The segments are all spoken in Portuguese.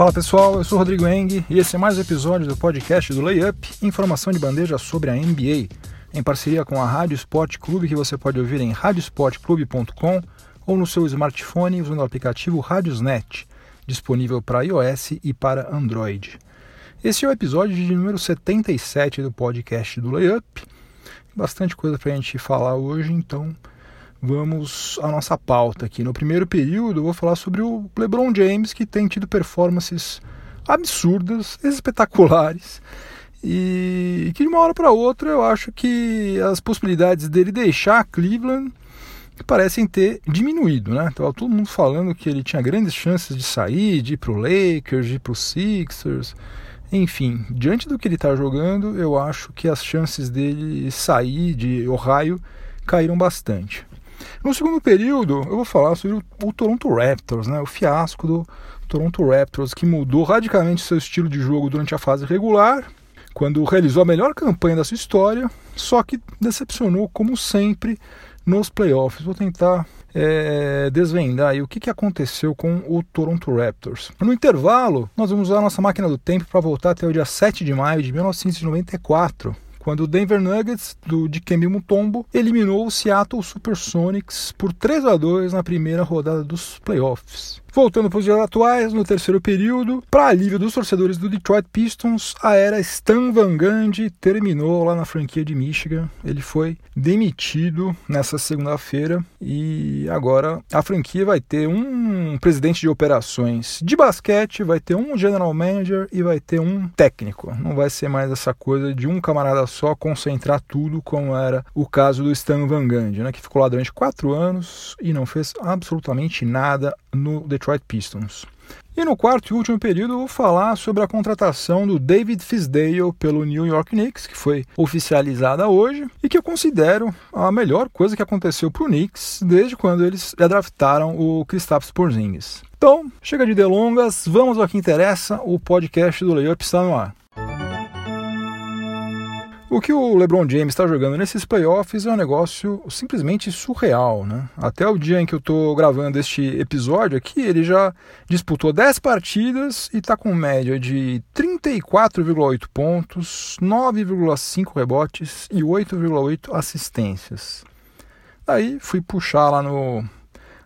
Fala pessoal, eu sou Rodrigo Eng e esse é mais um episódio do podcast do Layup, informação de bandeja sobre a NBA, em parceria com a Rádio Sport Clube que você pode ouvir em radiosportclube.com ou no seu smartphone usando o aplicativo Radiosnet, disponível para iOS e para Android. Esse é o episódio de número 77 do podcast do Layup. Bastante coisa para a gente falar hoje, então vamos à nossa pauta aqui. No primeiro período, eu vou falar sobre o LeBron James, que tem tido performances absurdas, espetaculares, e que de uma hora para outra eu acho que as possibilidades dele deixar Cleveland parecem ter diminuído, né? Tava todo mundo falando que ele tinha grandes chances de sair, de ir para o Lakers, de ir para o Sixers. Enfim, diante do que ele está jogando, eu acho que as chances dele sair de Ohio caíram bastante. No segundo período, eu vou falar sobre o, o Toronto Raptors, né? o fiasco do Toronto Raptors, que mudou radicalmente seu estilo de jogo durante a fase regular, quando realizou a melhor campanha da sua história, só que decepcionou, como sempre, nos playoffs. Vou tentar é, desvendar o que, que aconteceu com o Toronto Raptors. No intervalo, nós vamos usar a nossa máquina do tempo para voltar até o dia 7 de maio de 1994 quando o Denver Nuggets do Dikembe Mutombo eliminou o Seattle Supersonics por 3 a 2 na primeira rodada dos playoffs. Voltando para os dias atuais, no terceiro período, para alívio dos torcedores do Detroit Pistons, a era Stan Van Gundy terminou lá na franquia de Michigan. Ele foi demitido nessa segunda-feira e agora a franquia vai ter um presidente de operações de basquete, vai ter um general manager e vai ter um técnico. Não vai ser mais essa coisa de um camarada só concentrar tudo, como era o caso do Stan Van Gundy, né, que ficou lá durante quatro anos e não fez absolutamente nada no Detroit Pistons. E no quarto e último período vou falar sobre a contratação do David Fisdale pelo New York Knicks, que foi oficializada hoje e que eu considero a melhor coisa que aconteceu para o Knicks desde quando eles draftaram o Kristaps Porzingis. Então, chega de delongas, vamos ao que interessa, o podcast do Layup está no ar. O que o LeBron James está jogando nesses playoffs é um negócio simplesmente surreal, né? Até o dia em que eu estou gravando este episódio aqui, ele já disputou 10 partidas e está com média de 34,8 pontos, 9,5 rebotes e 8,8 assistências. Aí fui puxar lá no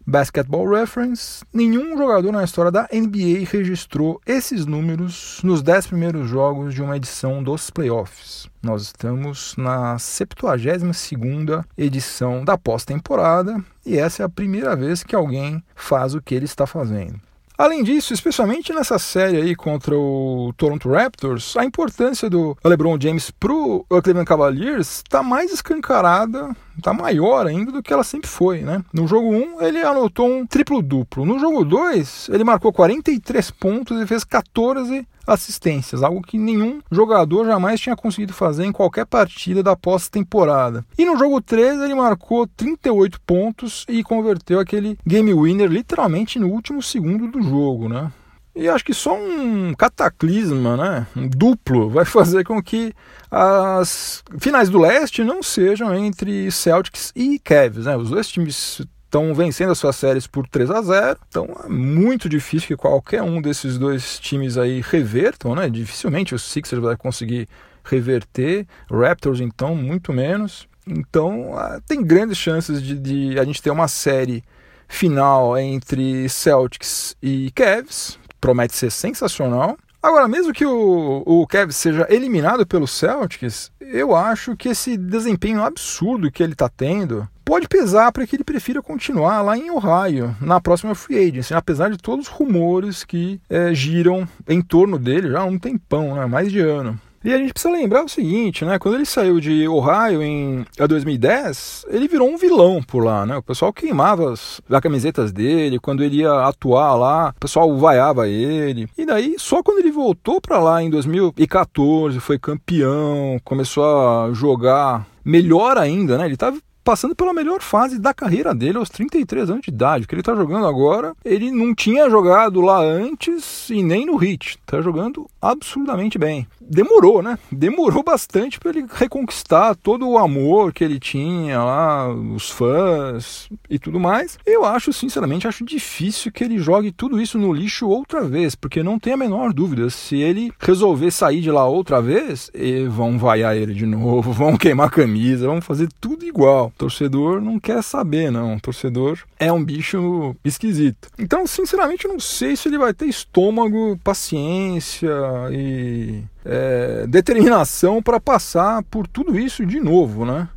Basketball Reference, nenhum jogador na história da NBA registrou esses números nos 10 primeiros jogos de uma edição dos playoffs. Nós estamos na 72ª edição da pós-temporada e essa é a primeira vez que alguém faz o que ele está fazendo. Além disso, especialmente nessa série aí contra o Toronto Raptors, a importância do LeBron James pro Cleveland Cavaliers está mais escancarada, está maior ainda do que ela sempre foi, né? No jogo 1, ele anotou um triplo-duplo. No jogo 2, ele marcou 43 pontos e fez 14 assistências, algo que nenhum jogador jamais tinha conseguido fazer em qualquer partida da pós-temporada. E no jogo 3 ele marcou 38 pontos e converteu aquele game winner literalmente no último segundo do jogo, né? E acho que só um cataclisma, né, um duplo, vai fazer com que as finais do leste não sejam entre Celtics e Cavs. Né? Os dois times estão vencendo as suas séries por 3 a 0 então é muito difícil que qualquer um desses dois times aí revertam, né? Dificilmente o Sixers vai conseguir reverter, Raptors então muito menos. Então ah, tem grandes chances de, de a gente ter uma série final entre Celtics e Cavs, promete ser sensacional. Agora, mesmo que o, o seja eliminado pelo Celtics, eu acho que esse desempenho absurdo que ele está tendo pode pesar para que ele prefira continuar lá em Ohio, na próxima free agency, apesar de todos os rumores que é, giram em torno dele já há um tempão, né, mais de ano. E a gente precisa lembrar o seguinte, né? Quando ele saiu de Ohio em 2010, ele virou um vilão por lá, né? O pessoal queimava as, as camisetas dele, quando ele ia atuar lá, o pessoal vaiava ele. E daí, só quando ele voltou para lá em 2014, foi campeão, começou a jogar melhor ainda, né? Ele estava passando pela melhor fase da carreira dele aos 33 anos de idade. O que ele está jogando agora, ele não tinha jogado lá antes e nem no Hit. Está jogando absurdamente bem. Demorou, né? Demorou bastante para ele reconquistar todo o amor que ele tinha lá, os fãs e tudo mais. Eu acho, sinceramente, acho difícil que ele jogue tudo isso no lixo outra vez, porque não tem a menor dúvida. Se ele resolver sair de lá outra vez, vão vaiar ele de novo, vão queimar a camisa, vão fazer tudo igual. O torcedor não quer saber, não. O torcedor é um bicho esquisito. Então, sinceramente, eu não sei se ele vai ter estômago, paciência e é, determinação para passar por tudo isso de novo, né?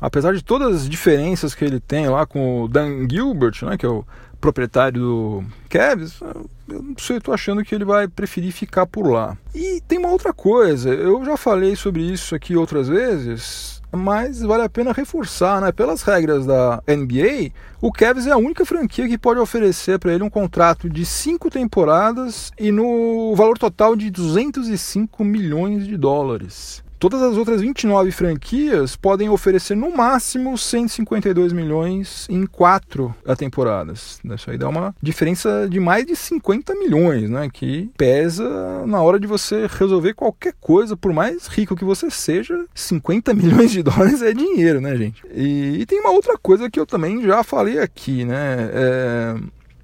Apesar de todas as diferenças que ele tem lá com o Dan Gilbert, né, que é o proprietário do Cavs, eu não sei, estou achando que ele vai preferir ficar por lá. E tem uma outra coisa, eu já falei sobre isso aqui outras vezes, mas vale a pena reforçar, né? Pelas regras da NBA, o Cavs é a única franquia que pode oferecer para ele um contrato de cinco temporadas e no valor total de 205 milhões de dólares. Todas as outras 29 franquias podem oferecer no máximo 152 milhões em quatro temporadas. Isso aí dá uma diferença de mais de 50 milhões, né? Que pesa na hora de você resolver qualquer coisa, por mais rico que você seja, 50 milhões de dólares é dinheiro, né, gente? E, e tem uma outra coisa que eu também já falei aqui, né? É,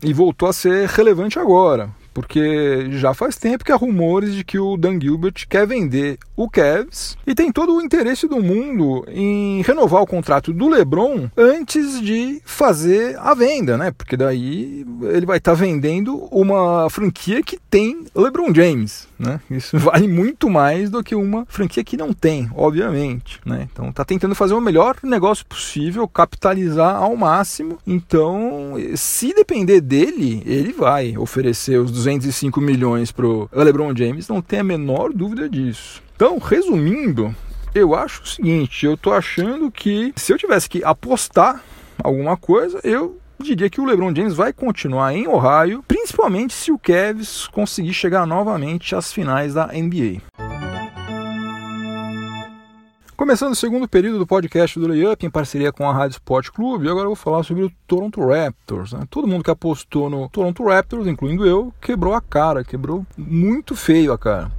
e voltou a ser relevante agora porque já faz tempo que há rumores de que o Dan Gilbert quer vender o Cavs e tem todo o interesse do mundo em renovar o contrato do LeBron antes de fazer a venda, né? Porque daí ele vai estar tá vendendo uma franquia que tem LeBron James, né? Isso vale muito mais do que uma franquia que não tem, obviamente, né? Então tá tentando fazer o melhor negócio possível, capitalizar ao máximo. Então, se depender dele, ele vai oferecer os 205 milhões pro LeBron James, não tem a menor dúvida disso. Então, resumindo, eu acho o seguinte, eu tô achando que se eu tivesse que apostar alguma coisa, eu diria que o LeBron James vai continuar em Ohio, principalmente se o Cavs conseguir chegar novamente às finais da NBA. Começando o segundo período do podcast do Layup em parceria com a Rádio Sport Clube, agora eu vou falar sobre o Toronto Raptors. Né? Todo mundo que apostou no Toronto Raptors, incluindo eu, quebrou a cara, quebrou muito feio a cara.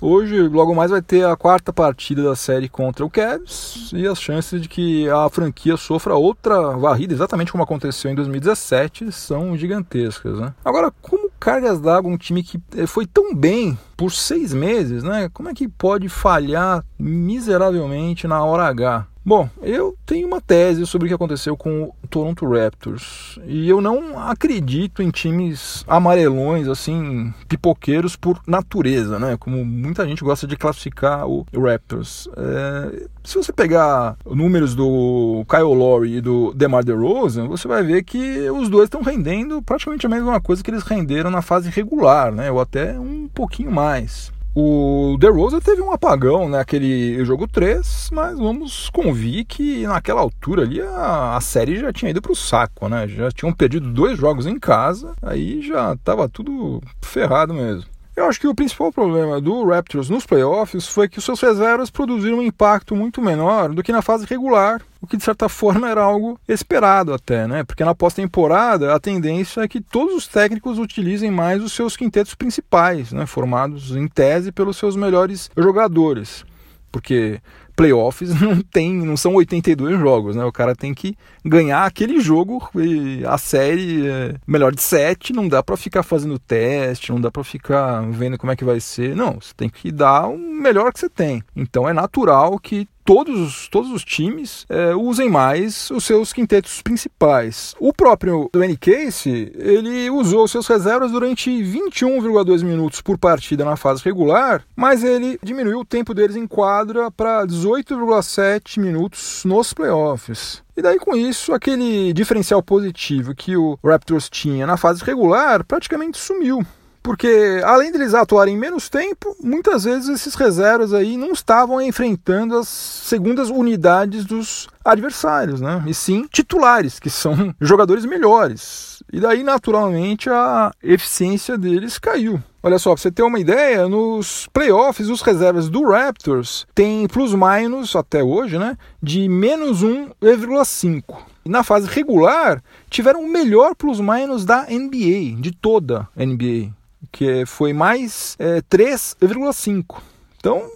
Hoje, logo mais, vai ter a quarta partida da série contra o Cavs e as chances de que a franquia sofra outra varrida, exatamente como aconteceu em 2017, são gigantescas. Né? Agora, como cargas d'água um time que eh, foi tão bem por seis meses, né? Como é que pode falhar miseravelmente na hora H? Bom, eu tenho uma tese sobre o que aconteceu com o Toronto Raptors. E eu não acredito em times amarelões, assim, pipoqueiros por natureza, né? Como muita gente gosta de classificar o Raptors. É, se você pegar números do Kyle Lowry e do DeMar DeRozan, você vai ver que os dois estão rendendo praticamente a mesma coisa que eles renderam na fase regular, né? Ou até um pouquinho mais. O DeRozan teve um apagão naquele né, jogo 3, mas vamos convir que naquela altura ali a, a série já tinha ido para o saco, né? Já tinham perdido dois jogos em casa, aí já estava tudo ferrado mesmo. Eu acho que o principal problema do Raptors nos playoffs foi que os seus reservas produziram um impacto muito menor do que na fase regular, o que de certa forma era algo esperado até, né? Porque na pós-temporada a tendência é que todos os técnicos utilizem mais os seus quintetos principais, né? formados em tese pelos seus melhores jogadores. Porque playoffs não tem, não são 82 jogos, né? O cara tem que ganhar aquele jogo e a série é melhor de 7, não dá para ficar fazendo teste, não dá para ficar vendo como é que vai ser. Não, você tem que dar o melhor que você tem. Então é natural que todos, todos os times é, usem mais os seus quintetos principais. O próprio Dwayne Casey, ele usou seus reservas durante 21,2 minutos por partida na fase regular, mas ele diminuiu o tempo deles em quadra para 18,7 minutos nos playoffs. E daí com isso, aquele diferencial positivo que o Raptors tinha na fase regular praticamente sumiu porque além deles atuarem menos tempo, muitas vezes esses reservas aí não estavam enfrentando as segundas unidades dos adversários, né? E sim titulares, que são jogadores melhores. E daí, naturalmente, a eficiência deles caiu. Olha só, pra você ter uma ideia, nos playoffs, os reservas do Raptors têm plus-minus, até hoje, né? De menos 1,5. E na fase regular, tiveram o melhor plus-minus da NBA, de toda a NBA que foi mais é, 3,5. Então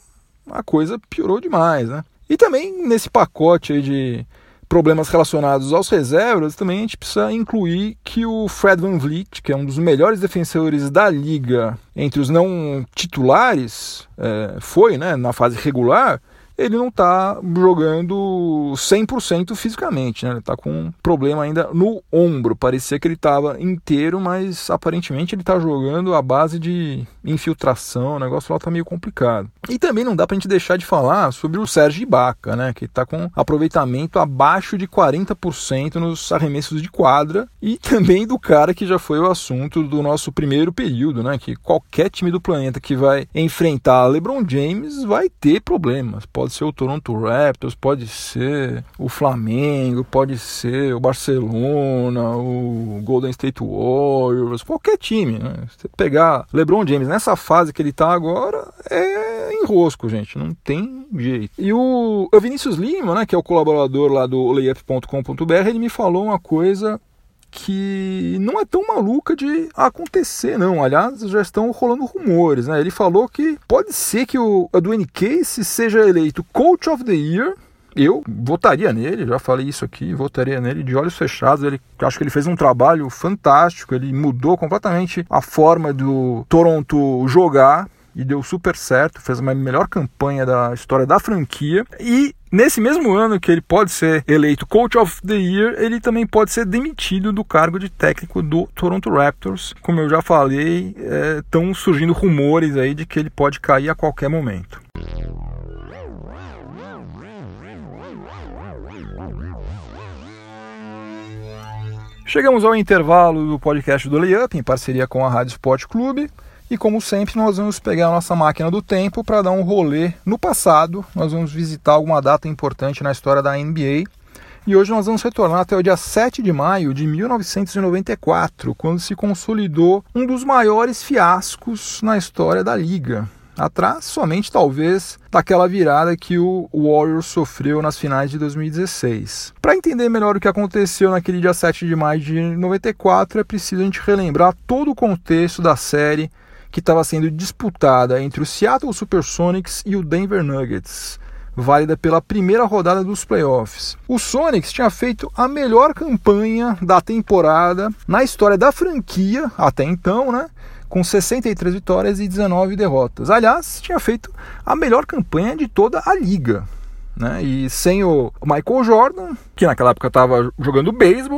a coisa piorou demais, né? E também nesse pacote de problemas relacionados aos reservas, também a gente precisa incluir que o Fred Van Vliet, que é um dos melhores defensores da liga entre os não titulares, é, foi né, na fase regular, ele não está jogando 100% fisicamente, né? Ele está com um problema ainda no ombro. Parecia que ele estava inteiro, mas aparentemente ele está jogando à base de infiltração. O negócio lá está meio complicado. E também não dá para a gente deixar de falar sobre o Sérgio Ibaka, né? Que está com aproveitamento abaixo de 40% nos arremessos de quadra. E também do cara que já foi o assunto do nosso primeiro período, né? Que qualquer time do planeta que vai enfrentar LeBron James vai ter problemas. Pode pode ser o Toronto Raptors, pode ser o Flamengo, pode ser o Barcelona, o Golden State Warriors, qualquer time. Né? Você pegar LeBron James nessa fase que ele está agora, é enrosco, gente, não tem jeito. E o, o Vinícius Lima, né, que é o colaborador lá do layup.com.br, ele me falou uma coisa que não é tão maluca de acontecer, não. Aliás, já estão rolando rumores, né? Ele falou que pode ser que o Edwin Case seja eleito Coach of the Year. Eu votaria nele, já falei isso aqui, votaria nele de olhos fechados. Ele acho que ele fez um trabalho fantástico, ele mudou completamente a forma do Toronto jogar e deu super certo, fez uma melhor campanha da história da franquia. E nesse mesmo ano que ele pode ser eleito Coach of the Year, ele também pode ser demitido do cargo de técnico do Toronto Raptors. Como eu já falei, estão é, surgindo rumores aí de que ele pode cair a qualquer momento. Chegamos ao intervalo do podcast do Layup em parceria com a Rádio Sport Clube. E como sempre, nós vamos pegar a nossa máquina do tempo para dar um rolê no passado. Nós vamos visitar alguma data importante na história da NBA. E hoje nós vamos retornar até o dia 7 de maio de 1994, quando se consolidou um dos maiores fiascos na história da liga. Atrás somente talvez daquela virada que o Warriors sofreu nas finais de 2016. Para entender melhor o que aconteceu naquele dia 7 de maio de 94, é preciso a gente relembrar todo o contexto da série que estava sendo disputada entre o Seattle Supersonics e o Denver Nuggets, válida pela primeira rodada dos playoffs. O Sonics tinha feito a melhor campanha da temporada na história da franquia até então, né? Com 63 vitórias e 19 derrotas. Aliás, tinha feito a melhor campanha de toda a liga. Né? E sem o Michael Jordan, que naquela época estava jogando beisebol,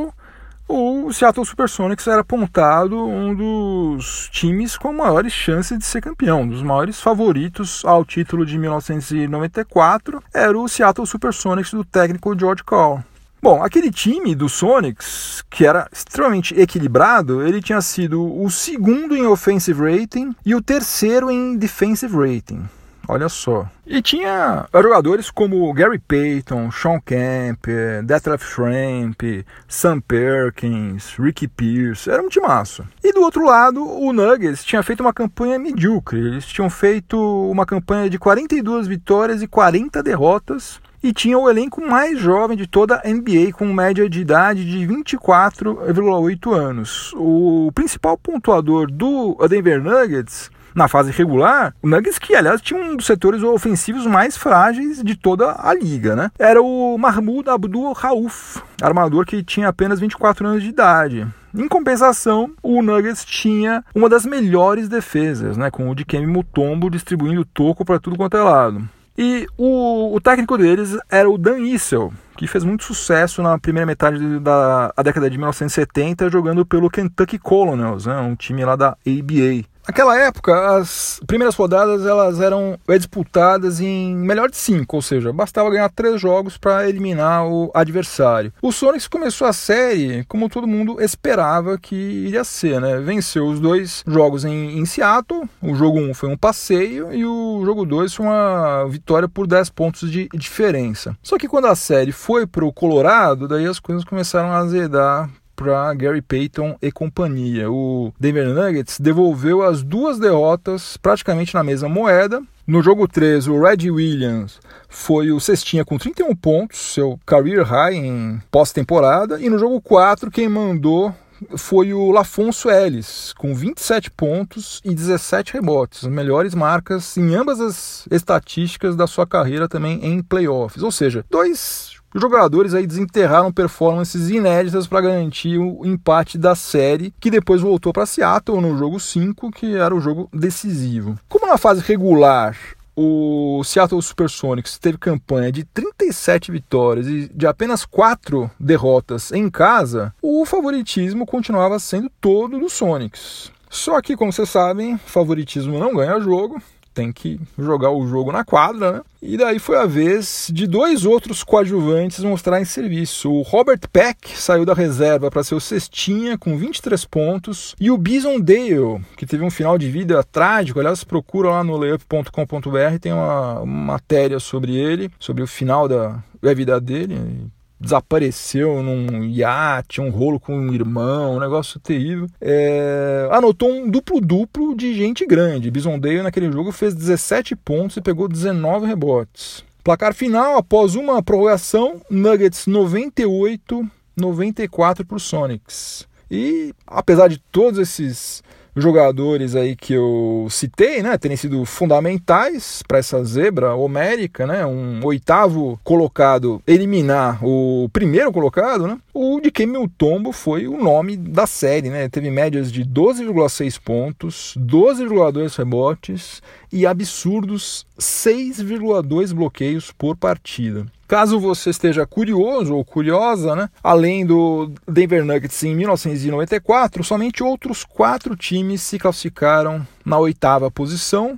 o Seattle Supersonics era apontado um dos times com maiores chances de ser campeão, um dos maiores favoritos ao título de 1994 era o Seattle Supersonics do técnico George Karl. Bom, aquele time do Sonics, que era extremamente equilibrado, ele tinha sido o segundo em offensive rating e o terceiro em defensive rating. Olha só. E tinha jogadores como Gary Payton, Sean Kemp, Detlef Schrempf, Sam Perkins, Ricky Pierce. Era um timaço. E do outro lado, o Nuggets tinha feito uma campanha medíocre. Eles tinham feito uma campanha de 42 vitórias e 40 derrotas e tinha o elenco mais jovem de toda a NBA, com média de idade de 24,8 anos. O principal pontuador do Denver Nuggets na fase regular, o Nuggets que, aliás, tinha um dos setores ofensivos mais frágeis de toda a liga, né? Era o Mahmoud Abdul Rauf, armador que tinha apenas 24 anos de idade. Em compensação, o Nuggets tinha uma das melhores defesas, né, com o Dikembe Mutombo distribuindo toco para tudo quanto é lado. E o, o, técnico deles era o Dan Issel, que fez muito sucesso na primeira metade da década de 1970 jogando pelo Kentucky Colonels, né, um time lá da ABA. Naquela época, as primeiras rodadas elas eram disputadas em melhor de cinco, ou seja, bastava ganhar três jogos para eliminar o adversário. O Sonics começou a série como todo mundo esperava que iria ser, né? Venceu os dois jogos em, em Seattle, o jogo 1 um foi um passeio e o jogo 2 foi uma vitória por 10 pontos de diferença. Só que quando a série foi para o Colorado, daí as coisas começaram a azedar para Gary Payton e companhia. O Denver Nuggets devolveu as duas derrotas praticamente na mesma moeda. No jogo 3, o Red Williams foi o cestinha com 31 pontos, seu career high em pós-temporada. E no jogo 4, quem mandou foi o Lafonso Ellis, com 27 pontos e 17 rebotes, as melhores marcas em ambas as estatísticas da sua carreira também em playoffs. Ou seja, dois jogadores aí desenterraram performances inéditas para garantir o empate da série, que depois voltou para Seattle no jogo 5, que era o jogo decisivo. Como na fase regular o Seattle Supersonics teve campanha de 37 vitórias e de apenas 4 derrotas em casa, o favoritismo continuava sendo todo do Sonics. Só que, como vocês sabem, favoritismo não ganha jogo tem que jogar o jogo na quadra, né? E daí foi a vez de dois outros coadjuvantes mostrar em serviço. O Robert Peck saiu da reserva para ser o cestinha com 23 pontos e o Bison Dale, que teve um final de vida trágico, aliás, procura lá no layup.com.br, tem uma matéria sobre ele, sobre o final da, da vida dele desapareceu num iate, um rolo com um irmão, um negócio terrível. É, anotou um duplo-duplo de gente grande. Bisondeio naquele jogo fez 17 pontos e pegou 19 rebotes. Placar final, após uma prorrogação, Nuggets 98, 94 para o Sonics. E apesar de todos esses jogadores aí que eu citei, né, terem sido fundamentais para essa zebra homérica, né, um oitavo colocado eliminar o primeiro colocado, né, o de Dikembe Mutombo foi o nome da série, né, teve médias de 12,6 pontos, 12,2 rebotes e absurdos 6,2 bloqueios por partida. Caso você esteja curioso ou curiosa, né? além do Denver Nuggets em 1994, somente outros quatro times se classificaram na oitava posição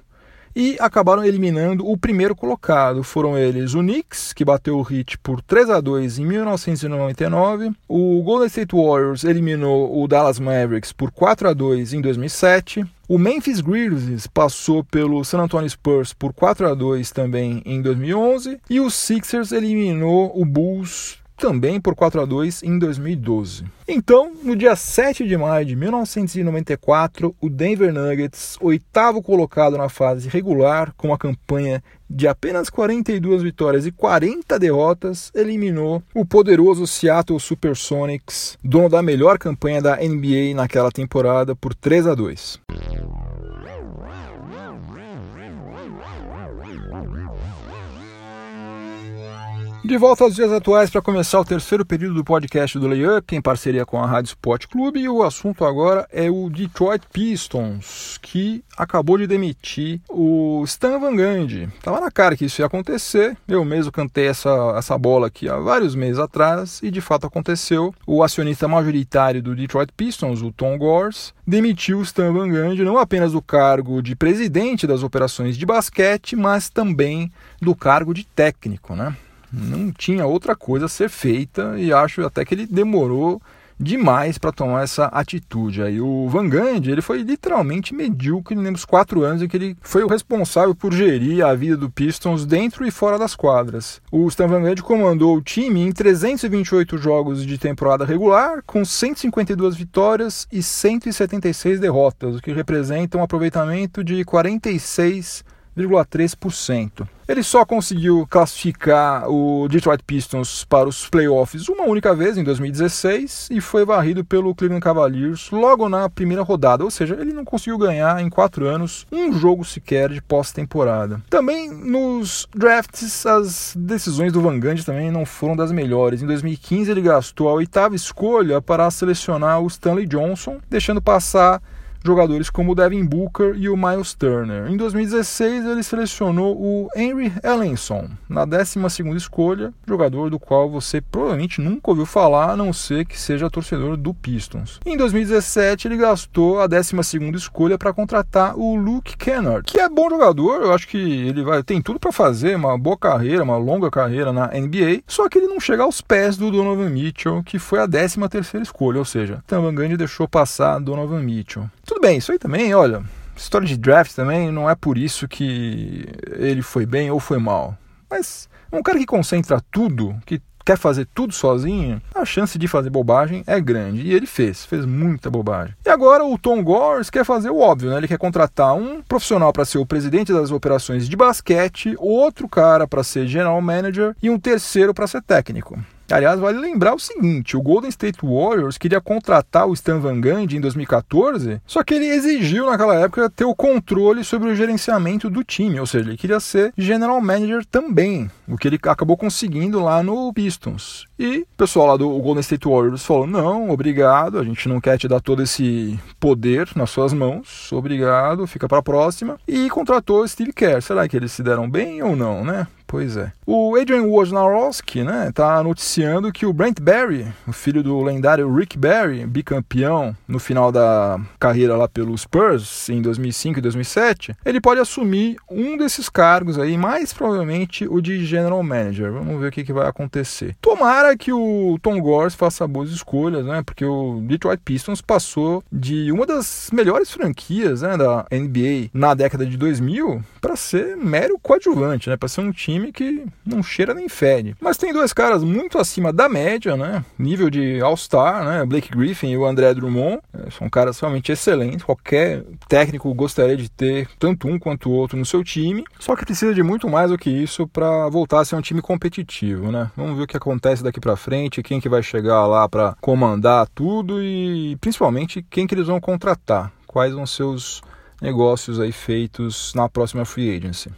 e acabaram eliminando o primeiro colocado. Foram eles o Knicks, que bateu o Heat por 3 a 2 em 1999, o Golden State Warriors eliminou o Dallas Mavericks por 4 a 2 em 2007, o Memphis Grizzlies passou pelo San Antonio Spurs por 4 a 2 também em 2011 e o Sixers eliminou o Bulls também por 4 a 2 em 2012. Então, no dia 7 de maio de 1994, o Denver Nuggets, oitavo colocado na fase regular, com uma campanha de apenas 42 vitórias e 40 derrotas, eliminou o poderoso Seattle Supersonics, dono da melhor campanha da NBA naquela temporada, por 3 a 2. De volta aos dias atuais para começar o terceiro período do podcast do Layup, em parceria com a Rádio Sport Clube, e o assunto agora é o Detroit Pistons, que acabou de demitir o Stan Van Gundy. Tava na cara que isso ia acontecer, eu mesmo cantei essa, essa bola aqui há vários meses atrás, e de fato aconteceu. O acionista majoritário do Detroit Pistons, o Tom Gores, demitiu o Stan Van Gundy não apenas do cargo de presidente das operações de basquete, mas também do cargo de técnico, né? Não tinha outra coisa a ser feita e acho até que ele demorou demais para tomar essa atitude. Aí o Van Gundy, ele foi literalmente medíocre nos quatro anos em que ele foi o responsável por gerir a vida do Pistons dentro e fora das quadras. O Stan Van Gundy comandou o time em 328 jogos de temporada regular, com 152 vitórias e 176 derrotas, o que representa um aproveitamento de 46 0,3%. Ele só conseguiu classificar o Detroit Pistons para os playoffs uma única vez, em 2016, e foi varrido pelo Cleveland Cavaliers logo na primeira rodada, ou seja, ele não conseguiu ganhar em quatro anos um jogo sequer de pós-temporada. Também nos drafts, as decisões do Van Gundy também não foram das melhores. Em 2015, ele gastou a oitava escolha para selecionar o Stanley Johnson, deixando passar jogadores como o Devin Booker e o Miles Turner. Em 2016, ele selecionou o Henry Ellenson, na 12 escolha, jogador do qual você provavelmente nunca ouviu falar, a não ser que seja torcedor do Pistons. Em 2017, ele gastou a 12 escolha para contratar o Luke Kennard, que é bom jogador, eu acho que ele vai tem tudo para fazer uma boa carreira, uma longa carreira na NBA, só que ele não chega aos pés do Donovan Mitchell, que foi a 13 escolha, ou seja, Gundy deixou passar Donovan Mitchell. Tudo bem, isso aí também, olha, história de draft também não é por isso que ele foi bem ou foi mal. Mas um cara que concentra tudo, que quer fazer tudo sozinho, a chance de fazer bobagem é grande. E ele fez, fez muita bobagem. E agora o Tom Gores quer fazer o óbvio, né? Ele quer contratar um profissional para ser o presidente das operações de basquete, outro cara para ser general manager e um terceiro para ser técnico. Aliás, vale lembrar o seguinte: o Golden State Warriors queria contratar o Stan Van Gundy em 2014, só que ele exigiu naquela época ter o controle sobre o gerenciamento do time, ou seja, ele queria ser general manager também, o que ele acabou conseguindo lá no Pistons. E o pessoal lá do Golden State Warriors falou: não, obrigado, a gente não quer te dar todo esse poder nas suas mãos, obrigado, fica para a próxima. E contratou Steve Kerr. Será que eles se deram bem ou não, né? Pois é. O Adrian Wojnarowski, né, tá noticiando que o Brent Barry, o filho do lendário Rick Barry, bicampeão no final da carreira lá pelo Spurs em 2005 e 2007, ele pode assumir um desses cargos aí, mais provavelmente o de General Manager. Vamos ver o que, que vai acontecer. Tomara que o Tom Gores faça boas escolhas, né, porque o Detroit Pistons passou de uma das melhores franquias, né, da NBA na década de 2000 para ser mero coadjuvante, né, para ser um time time que não cheira nem fede. Mas tem dois caras muito acima da média, né? Nível de All-Star, né? Blake Griffin e o André Drummond. É, são caras realmente excelentes. Qualquer técnico gostaria de ter tanto um quanto o outro no seu time. Só que precisa de muito mais do que isso para voltar a ser um time competitivo, né? Vamos ver o que acontece daqui para frente, quem que vai chegar lá para comandar tudo e principalmente quem que eles vão contratar. Quais vão ser os negócios aí feitos na próxima free agency.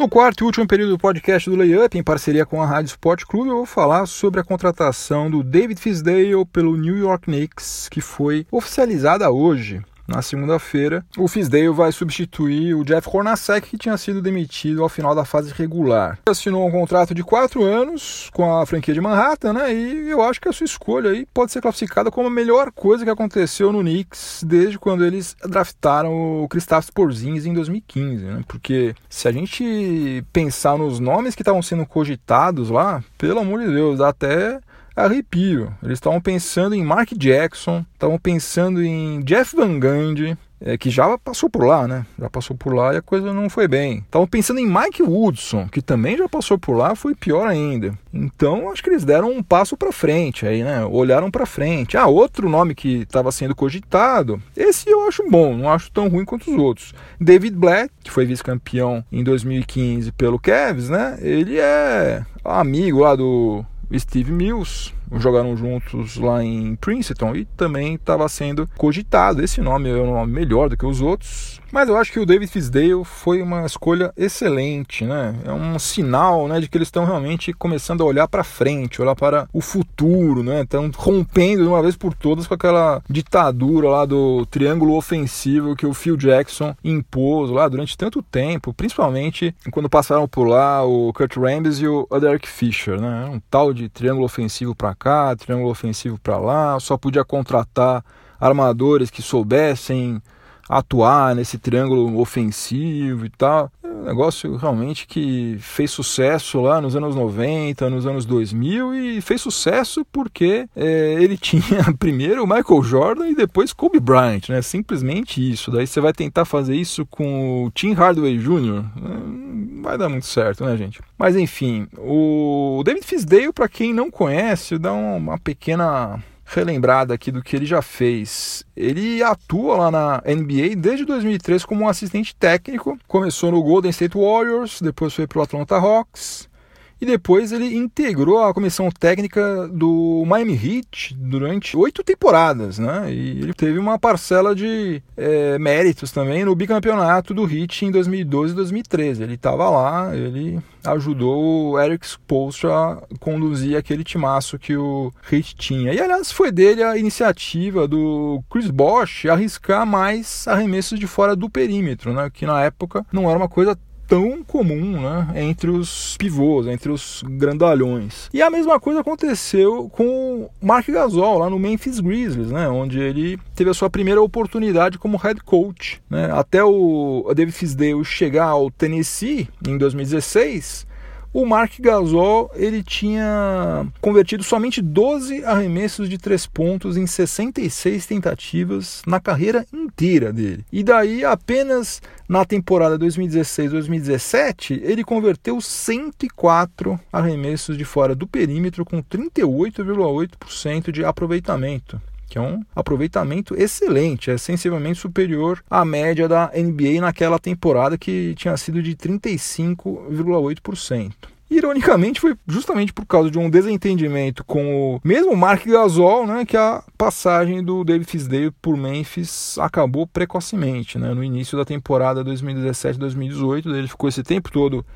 No quarto e último período do podcast do Layup, em parceria com a Rádio Sport Clube, eu vou falar sobre a contratação do David Fisdale pelo New York Knicks, que foi oficializada hoje na segunda-feira, o Fisdale vai substituir o Jeff Hornacek, que tinha sido demitido ao final da fase regular. Assinou um contrato de quatro anos com a franquia de Manhattan, né? E eu acho que a sua escolha aí pode ser classificada como a melhor coisa que aconteceu no Knicks desde quando eles draftaram o Kristaps Porzingis em 2015, né? Porque se a gente pensar nos nomes que estavam sendo cogitados lá, pelo amor de Deus, dá até arrepio. Eles estavam pensando em Mark Jackson, estavam pensando em Jeff Van Gundy, é, que já passou por lá, né? Já passou por lá e a coisa não foi bem. Estavam pensando em Mike Woodson, que também já passou por lá, foi pior ainda. Então, acho que eles deram um passo para frente aí, né? Olharam para frente. Ah, outro nome que estava sendo cogitado, esse eu acho bom, não acho tão ruim quanto os outros. David Black, que foi vice-campeão em 2015 pelo Cavs, né? Ele é amigo lá do Steve Mills, jogaram juntos lá em Princeton e também estava sendo cogitado. Esse nome é um nome melhor do que os outros, mas eu acho que o David Fisdale foi uma escolha excelente, né? É um sinal, né, de que eles estão realmente começando a olhar para frente, olhar para o futuro, né? Estão rompendo de uma vez por todas com aquela ditadura lá do triângulo ofensivo que o Phil Jackson impôs lá durante tanto tempo, principalmente quando passaram por lá o Kurt Rambis e o Derek Fisher, né? Um tal de triângulo ofensivo para cá, triângulo ofensivo para lá, só podia contratar armadores que soubessem atuar nesse triângulo ofensivo e tal. É um negócio realmente que fez sucesso lá nos anos 90, nos anos 2000 e fez sucesso porque é, ele tinha primeiro o Michael Jordan e depois Kobe Bryant, né? Simplesmente isso. Daí você vai tentar fazer isso com o Tim Hardaway Jr., não vai dar muito certo, né, gente? Mas enfim, o David Fisdale, para quem não conhece, dá uma pequena relembrada aqui do que ele já fez. Ele atua lá na NBA desde 2003 como um assistente técnico. Começou no Golden State Warriors, depois foi para o Atlanta Hawks, e depois ele integrou a comissão técnica do Miami Heat durante oito temporadas, né? E ele teve uma parcela de é, méritos também no bicampeonato do Heat em 2012 e 2013. Ele estava lá, ele ajudou o Eric Spoelstra a conduzir aquele timaço que o Heat tinha. E aliás, foi dele a iniciativa do Chris Bosh arriscar mais arremessos de fora do perímetro, né? Que na época não era uma coisa tão comum né, entre os pivôs, entre os grandalhões. E a mesma coisa aconteceu com Mark Gasol lá no Memphis Grizzlies, né, onde ele teve a sua primeira oportunidade como head coach. Né, até o David Fisdale chegar ao Tennessee em 2016, o Mark Gasol ele tinha convertido somente 12 arremessos de três pontos em 66 tentativas na carreira inteira dele. E daí apenas na temporada 2016-2017 ele converteu 104 arremessos de fora do perímetro com 38,8% de aproveitamento que é um aproveitamento excelente, é sensivelmente superior à média da NBA naquela temporada que tinha sido de 35,8%. Ironicamente, foi justamente por causa de um desentendimento com o mesmo Mark Gasol, né, que a passagem do David Fisdale por Memphis acabou precocemente, né, no início da temporada 2017-2018. Ele ficou esse tempo todo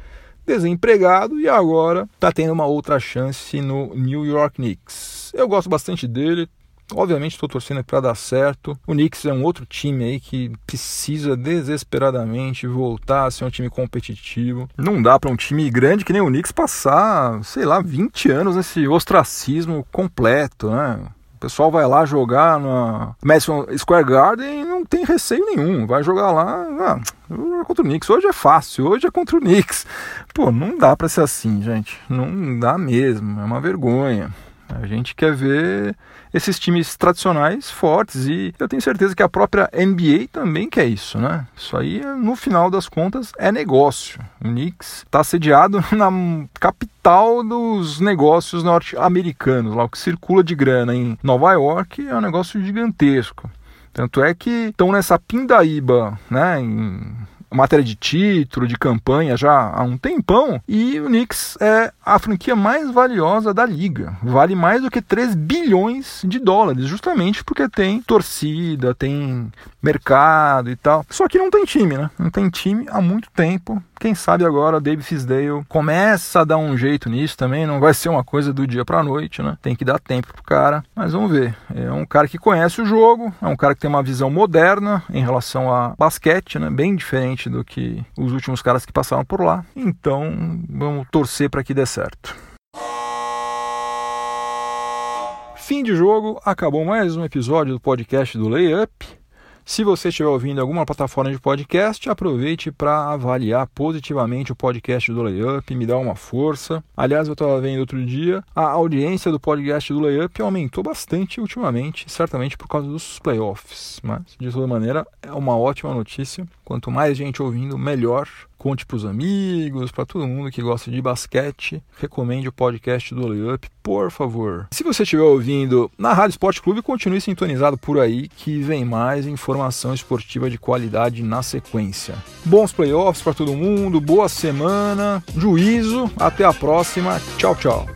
desempregado e agora está tendo uma outra chance no New York Knicks. Eu gosto bastante dele, Obviamente estou torcendo para dar certo. O Knicks é um outro time aí que precisa desesperadamente voltar a ser um time competitivo. Não dá para um time grande que nem o Knicks passar, sei lá, 20 anos nesse ostracismo completo, né? O pessoal vai lá jogar na Madison Square Garden e não tem receio nenhum. Vai jogar lá, ah, contra o Knicks. Hoje é fácil, hoje é contra o Knicks. Pô, não dá para ser assim, gente. Não dá mesmo, é uma vergonha. A gente quer ver esses times tradicionais fortes e eu tenho certeza que a própria NBA também quer isso, né? Isso aí, no final das contas, é negócio. O Knicks está sediado na capital dos negócios norte-americanos, lá o que circula de grana em Nova York é um negócio gigantesco. Tanto é que estão nessa pindaíba, né, em matéria de título, de campanha já há um tempão, e o Knicks é a franquia mais valiosa da liga. Vale mais do que 3 bilhões de dólares, justamente porque tem torcida, tem mercado e tal. Só que não tem time, né? Não tem time há muito tempo. Quem sabe agora David Fisdale começa a dar um jeito nisso também. Não vai ser uma coisa do dia para noite, né? Tem que dar tempo pro cara. Mas vamos ver. É um cara que conhece o jogo, é um cara que tem uma visão moderna em relação a basquete, né? Bem diferente do que os últimos caras que passaram por lá. Então, vamos torcer para que dê certo. Fim de jogo, acabou mais um episódio do podcast do Layup. Se você estiver ouvindo alguma plataforma de podcast, aproveite para avaliar positivamente o podcast do Layup, me dá uma força. Aliás, eu estava vendo outro dia, a audiência do podcast do Layup aumentou bastante ultimamente, certamente por causa dos playoffs. Mas, de toda maneira, é uma ótima notícia. Quanto mais gente ouvindo, melhor. Conte para os amigos, para todo mundo que gosta de basquete. Recomende o podcast do Layup, por favor. Se você estiver ouvindo na Rádio Esporte Clube, continue sintonizado por aí que vem mais informação esportiva de qualidade na sequência. Bons playoffs para todo mundo, boa semana, juízo, até a próxima. Tchau, tchau.